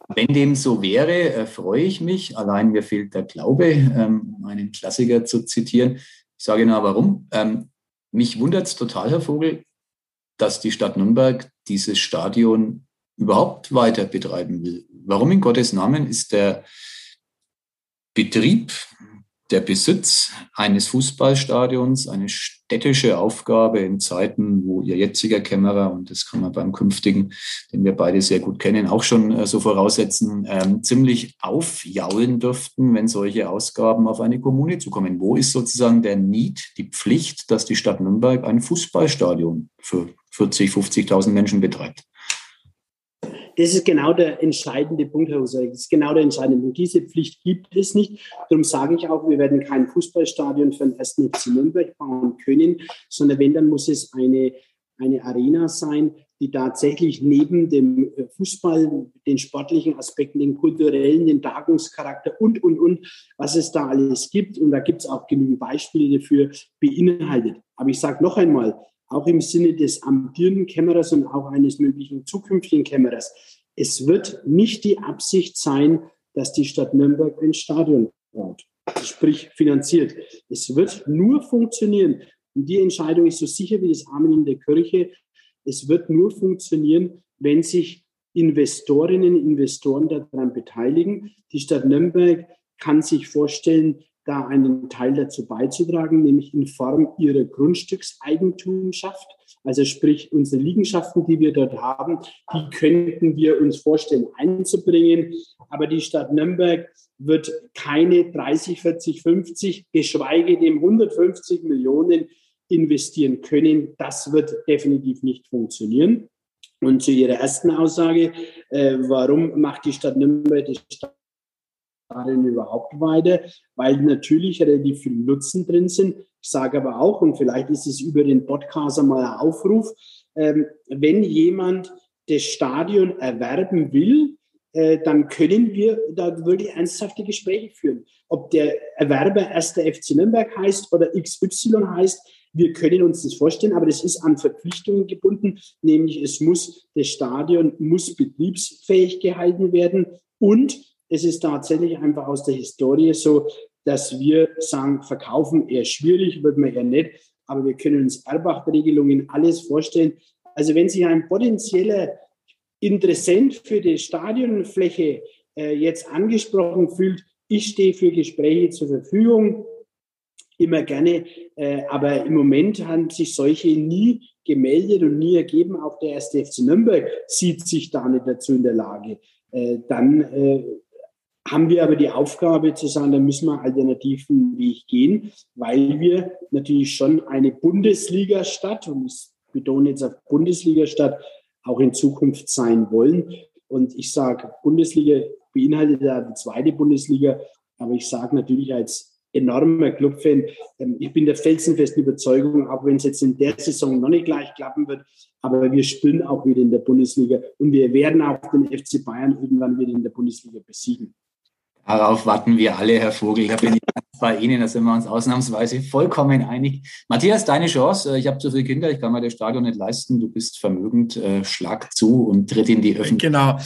Wenn dem so wäre, äh, freue ich mich. Allein mir fehlt der Glaube, ähm, um einen Klassiker zu zitieren. Ich sage Ihnen aber warum. Ähm, mich wundert es total, Herr Vogel, dass die Stadt Nürnberg dieses Stadion überhaupt weiter betreiben will. Warum in Gottes Namen ist der Betrieb, der Besitz eines Fußballstadions eine städtische Aufgabe in Zeiten, wo Ihr jetziger Kämmerer, und das kann man beim künftigen, den wir beide sehr gut kennen, auch schon äh, so voraussetzen, ähm, ziemlich aufjaulen dürften, wenn solche Ausgaben auf eine Kommune zukommen. Wo ist sozusagen der Need, die Pflicht, dass die Stadt Nürnberg ein Fußballstadion für 40, 50.000 Menschen betreibt? Das ist genau der entscheidende Punkt, Herr Husarek. Das ist genau der entscheidende Punkt. Diese Pflicht gibt es nicht. Darum sage ich auch, wir werden kein Fußballstadion für den ersten FC Nürnberg bauen können, sondern wenn, dann muss es eine, eine Arena sein, die tatsächlich neben dem Fußball, den sportlichen Aspekten, den kulturellen, den Tagungscharakter und, und, und, was es da alles gibt, und da gibt es auch genügend Beispiele dafür, beinhaltet. Aber ich sage noch einmal, auch im Sinne des amtierenden Kämmerers und auch eines möglichen zukünftigen Kämmerers. Es wird nicht die Absicht sein, dass die Stadt Nürnberg ein Stadion baut, sprich finanziert. Es wird nur funktionieren. Und die Entscheidung ist so sicher wie das Amen in der Kirche. Es wird nur funktionieren, wenn sich Investorinnen, Investoren daran beteiligen. Die Stadt Nürnberg kann sich vorstellen, da einen Teil dazu beizutragen, nämlich in Form ihrer Grundstückseigentumschaft. Also sprich, unsere Liegenschaften, die wir dort haben, die könnten wir uns vorstellen einzubringen. Aber die Stadt Nürnberg wird keine 30, 40, 50, geschweige denn 150 Millionen investieren können. Das wird definitiv nicht funktionieren. Und zu Ihrer ersten Aussage, äh, warum macht die Stadt Nürnberg die Stadt Stadien überhaupt weiter, weil natürlich relativ viel Nutzen drin sind. Ich sage aber auch, und vielleicht ist es über den Podcast einmal ein Aufruf, ähm, wenn jemand das Stadion erwerben will, äh, dann können wir da wirklich ernsthafte Gespräche führen. Ob der Erwerber erster FC Nürnberg heißt oder XY heißt, wir können uns das vorstellen, aber das ist an Verpflichtungen gebunden, nämlich es muss, das Stadion muss betriebsfähig gehalten werden und es ist tatsächlich einfach aus der Historie so, dass wir sagen, verkaufen eher schwierig, wird man eher nicht, aber wir können uns Erbach-Regelungen alles vorstellen. Also wenn sich ein potenzieller Interessent für die Stadionfläche äh, jetzt angesprochen fühlt, ich stehe für Gespräche zur Verfügung, immer gerne, äh, aber im Moment haben sich solche nie gemeldet und nie ergeben. Auch der erste FC Nürnberg sieht sich da nicht dazu in der Lage. Äh, dann äh, haben wir aber die Aufgabe zu sagen, da müssen wir alternativen Weg gehen, weil wir natürlich schon eine Bundesliga-Stadt, und ich betone jetzt auf Bundesliga-Stadt, auch in Zukunft sein wollen. Und ich sage, Bundesliga beinhaltet ja die zweite Bundesliga, aber ich sage natürlich als enormer Clubfan, ähm, ich bin der felsenfesten Überzeugung, auch wenn es jetzt in der Saison noch nicht gleich klappen wird, aber wir spielen auch wieder in der Bundesliga und wir werden auch den FC Bayern irgendwann wieder in der Bundesliga besiegen. Darauf warten wir alle, Herr Vogel. Da bin ich bei Ihnen, da sind wir uns ausnahmsweise vollkommen einig. Matthias, deine Chance. Ich habe zu viele Kinder, ich kann mir das Stadion nicht leisten. Du bist vermögend, äh, schlag zu und tritt in die Öffentlichkeit. Genau,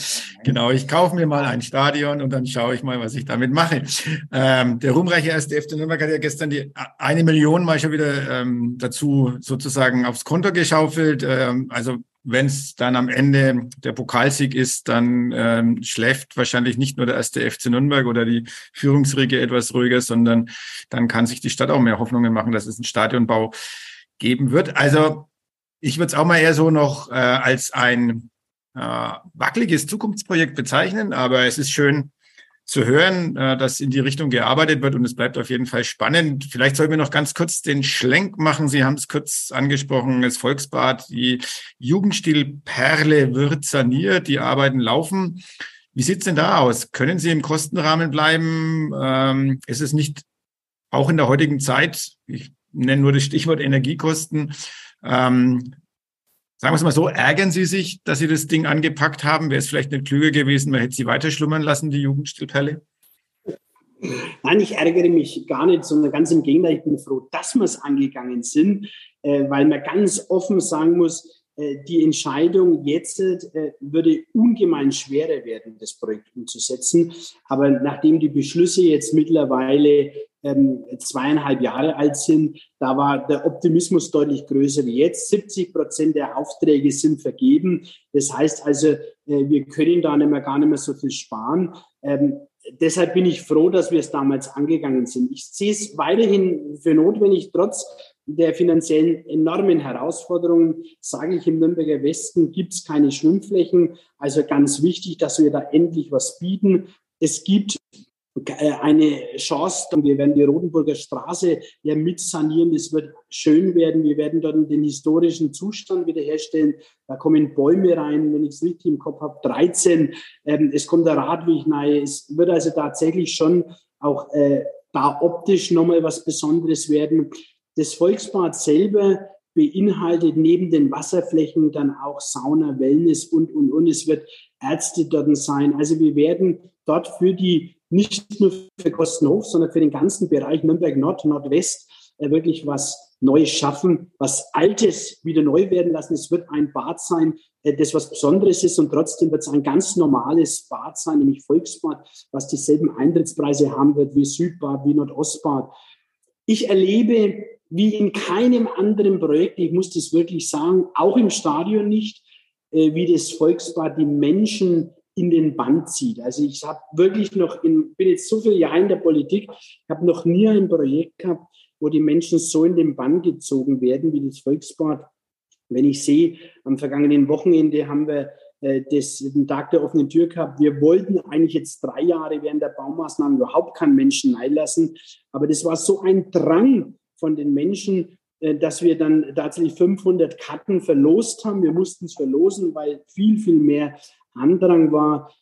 genau. Ich kaufe mir mal ein Stadion und dann schaue ich mal, was ich damit mache. Ähm, der ruhmreiche erste FC Nürnberg hat ja gestern die eine Million mal schon wieder ähm, dazu sozusagen aufs Konto geschaufelt. Ähm, also wenn es dann am Ende der Pokalsieg ist, dann ähm, schläft wahrscheinlich nicht nur der erste FC Nürnberg oder die Führungsriege etwas ruhiger, sondern dann kann sich die Stadt auch mehr Hoffnungen machen, dass es einen Stadionbau geben wird. Also ich würde es auch mal eher so noch äh, als ein äh, wackeliges Zukunftsprojekt bezeichnen, aber es ist schön, zu hören, äh, dass in die Richtung gearbeitet wird und es bleibt auf jeden Fall spannend. Vielleicht sollten wir noch ganz kurz den Schlenk machen. Sie haben es kurz angesprochen, das Volksbad, die Jugendstilperle wird saniert, die Arbeiten laufen. Wie sieht's denn da aus? Können Sie im Kostenrahmen bleiben? Ähm, ist es nicht auch in der heutigen Zeit, ich nenne nur das Stichwort Energiekosten, ähm, Sagen wir es mal so, ärgern Sie sich, dass Sie das Ding angepackt haben? Wäre es vielleicht nicht klüger gewesen, man hätte Sie weiter schlummern lassen, die Jugendstillperle? Nein, ich ärgere mich gar nicht, sondern ganz im Gegenteil, ich bin froh, dass wir es angegangen sind, äh, weil man ganz offen sagen muss, die Entscheidung jetzt äh, würde ungemein schwerer werden, das Projekt umzusetzen. Aber nachdem die Beschlüsse jetzt mittlerweile ähm, zweieinhalb Jahre alt sind, da war der Optimismus deutlich größer wie jetzt. 70 Prozent der Aufträge sind vergeben. Das heißt also, äh, wir können da nicht mehr, gar nicht mehr so viel sparen. Ähm, deshalb bin ich froh, dass wir es damals angegangen sind. Ich sehe es weiterhin für notwendig, trotz der finanziellen enormen Herausforderungen, sage ich, im Nürnberger Westen gibt es keine Schwimmflächen. Also ganz wichtig, dass wir da endlich was bieten. Es gibt äh, eine Chance. Wir werden die Rotenburger Straße ja mit sanieren. Das wird schön werden. Wir werden dort den historischen Zustand wiederherstellen. Da kommen Bäume rein, wenn ich es richtig im Kopf habe, 13. Ähm, es kommt der Radweg rein. Es wird also tatsächlich schon auch äh, da optisch nochmal was Besonderes werden. Das Volksbad selber beinhaltet neben den Wasserflächen dann auch Sauna, Wellness und, und, und. Es wird Ärzte dort sein. Also wir werden dort für die nicht nur für Kostenhof, sondern für den ganzen Bereich Nürnberg Nord, Nordwest äh, wirklich was Neues schaffen, was Altes wieder neu werden lassen. Es wird ein Bad sein, äh, das was Besonderes ist und trotzdem wird es ein ganz normales Bad sein, nämlich Volksbad, was dieselben Eintrittspreise haben wird wie Südbad, wie Nordostbad. Ich erlebe wie in keinem anderen Projekt, ich muss das wirklich sagen, auch im Stadion nicht, äh, wie das Volksbad die Menschen in den Band zieht. Also ich habe wirklich noch, in, bin jetzt so viele Jahre in der Politik, habe noch nie ein Projekt gehabt, wo die Menschen so in den Bann gezogen werden wie das Volksbad. Wenn ich sehe, am vergangenen Wochenende haben wir äh, das, den Tag der offenen Tür gehabt. Wir wollten eigentlich jetzt drei Jahre während der Baumaßnahmen überhaupt keinen Menschen einlassen. Aber das war so ein Drang von den Menschen, äh, dass wir dann tatsächlich 500 Karten verlost haben. Wir mussten es verlosen, weil viel, viel mehr Andrang war.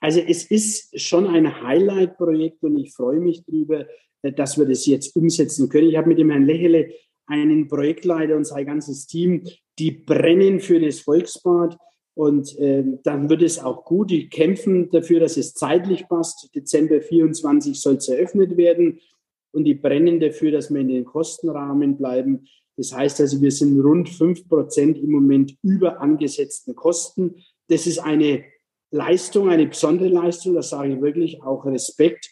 Also es ist schon ein Highlight-Projekt und ich freue mich darüber, äh, dass wir das jetzt umsetzen können. Ich habe mit dem Herrn Lächele einen Projektleiter und sein ganzes Team, die brennen für das Volksbad. Und äh, dann wird es auch gut. Die kämpfen dafür, dass es zeitlich passt. Dezember 24 soll es eröffnet werden. Und die brennen dafür, dass wir in den Kostenrahmen bleiben. Das heißt also, wir sind rund fünf Prozent im Moment über angesetzten Kosten das ist eine Leistung, eine besondere Leistung, das sage ich wirklich, auch Respekt.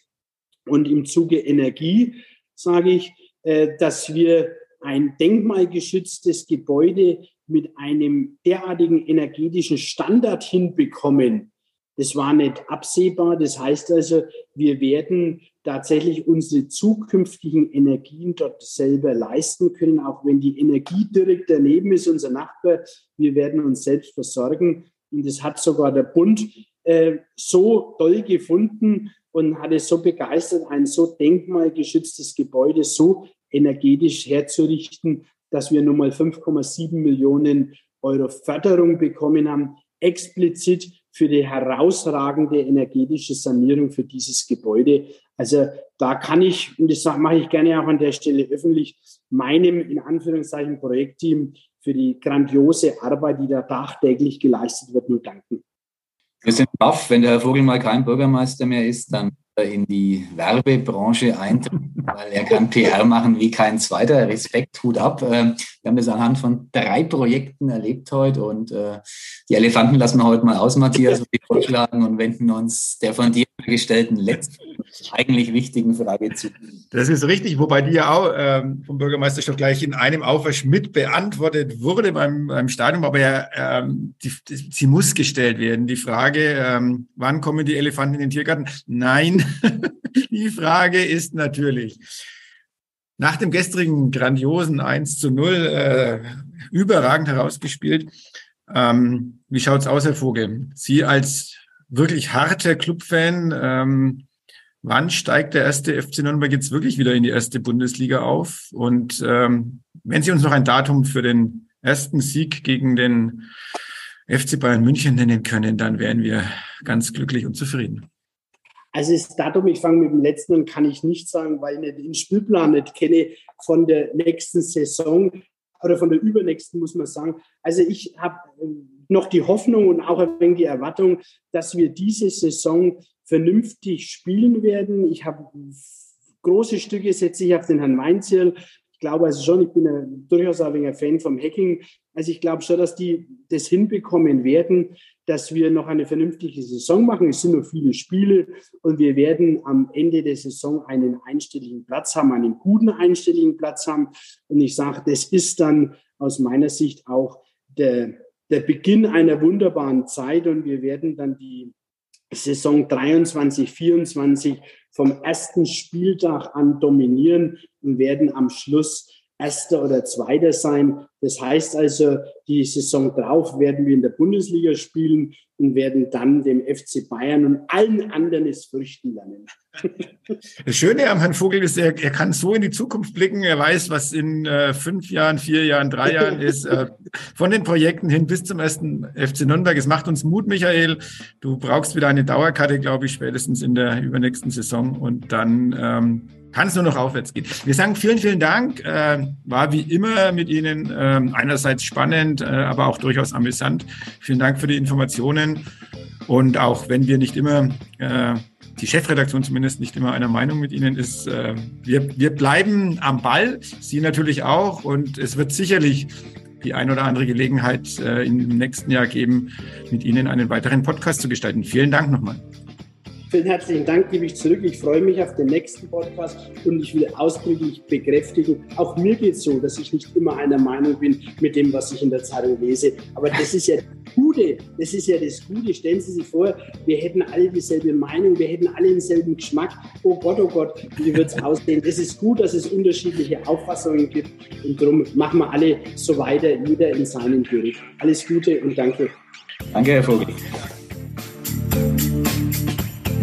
Und im Zuge Energie sage ich, äh, dass wir ein denkmalgeschütztes Gebäude mit einem derartigen energetischen Standard hinbekommen, Das war nicht absehbar. Das heißt also, wir werden tatsächlich unsere zukünftigen Energien dort selber leisten können, auch wenn die Energie direkt daneben ist, unser Nachbar. Wir werden uns selbst versorgen. Und das hat sogar der Bund äh, so toll gefunden und hat es so begeistert, ein so denkmalgeschütztes Gebäude so energetisch herzurichten, dass wir nun mal 5,7 Millionen Euro Förderung bekommen haben, explizit für die herausragende energetische Sanierung für dieses Gebäude. Also da kann ich, und das mache ich gerne auch an der Stelle öffentlich, meinem in Anführungszeichen Projektteam für die grandiose Arbeit, die da tagtäglich geleistet wird, nur danken. Wir sind baff, wenn der Herr Vogel mal kein Bürgermeister mehr ist, dann in die Werbebranche eintritt, weil er kann PR machen wie kein zweiter. Respekt, Hut ab. Ähm, wir haben das anhand von drei Projekten erlebt heute und äh, die Elefanten lassen wir heute mal aus, Matthias, und vorschlagen und wenden uns der von dir gestellten letzten, eigentlich wichtigen Frage zu. Das ist richtig, wobei die ja auch ähm, vom Bürgermeister gleich in einem Aufwasch mit beantwortet wurde beim, beim Stadion, aber ja, ähm, die, die, sie muss gestellt werden. Die Frage, ähm, wann kommen die Elefanten in den Tiergarten? Nein, die Frage ist natürlich, nach dem gestrigen grandiosen 1 zu 0, äh, überragend herausgespielt, ähm, wie schaut's aus, Herr Vogel? Sie als wirklich harter Clubfan, ähm, wann steigt der erste FC Nürnberg jetzt wirklich wieder in die erste Bundesliga auf? Und ähm, wenn Sie uns noch ein Datum für den ersten Sieg gegen den FC Bayern München nennen können, dann wären wir ganz glücklich und zufrieden. Also das Datum, ich fange mit dem letzten an, kann ich nicht sagen, weil ich den Spielplan nicht kenne von der nächsten Saison oder von der übernächsten, muss man sagen. Also ich habe äh, noch die Hoffnung und auch ein wenig die Erwartung, dass wir diese Saison vernünftig spielen werden. Ich habe große Stücke, setze ich auf den Herrn Weinzierl. Ich glaube also schon, ich bin ein, durchaus ein ein Fan vom Hacking. Also ich glaube schon, dass die das hinbekommen werden, dass wir noch eine vernünftige Saison machen. Es sind noch viele Spiele und wir werden am Ende der Saison einen einstelligen Platz haben, einen guten einstelligen Platz haben. Und ich sage, das ist dann aus meiner Sicht auch der, der Beginn einer wunderbaren Zeit und wir werden dann die Saison 23, 24 vom ersten Spieltag an dominieren und werden am Schluss Erster oder Zweiter sein. Das heißt also, die Saison drauf werden wir in der Bundesliga spielen und werden dann dem FC Bayern und allen anderen es fürchten lernen. Das Schöne am Herrn Vogel ist, er, er kann so in die Zukunft blicken. Er weiß, was in äh, fünf Jahren, vier Jahren, drei Jahren ist. Äh, von den Projekten hin bis zum ersten FC Nürnberg. Es macht uns Mut, Michael. Du brauchst wieder eine Dauerkarte, glaube ich, spätestens in der übernächsten Saison. Und dann ähm, kann es nur noch aufwärts gehen. Wir sagen vielen, vielen Dank. Äh, war wie immer mit Ihnen äh, einerseits spannend, äh, aber auch durchaus amüsant. Vielen Dank für die Informationen. Und auch wenn wir nicht immer, äh, die Chefredaktion zumindest nicht immer einer Meinung mit Ihnen ist, äh, wir, wir bleiben am Ball, Sie natürlich auch. Und es wird sicherlich die ein oder andere Gelegenheit äh, im nächsten Jahr geben, mit Ihnen einen weiteren Podcast zu gestalten. Vielen Dank nochmal. Vielen herzlichen Dank, gebe ich zurück. Ich freue mich auf den nächsten Podcast und ich will ausdrücklich bekräftigen, auch mir geht es so, dass ich nicht immer einer Meinung bin mit dem, was ich in der Zeitung lese. Aber das ist ja das Gute, das ist ja das Gute. Stellen Sie sich vor, wir hätten alle dieselbe Meinung, wir hätten alle denselben Geschmack. Oh Gott, oh Gott, wie wird es aussehen? Es ist gut, dass es unterschiedliche Auffassungen gibt und darum machen wir alle so weiter, jeder in seinem Bericht. Alles Gute und danke. Danke, Herr Vogel.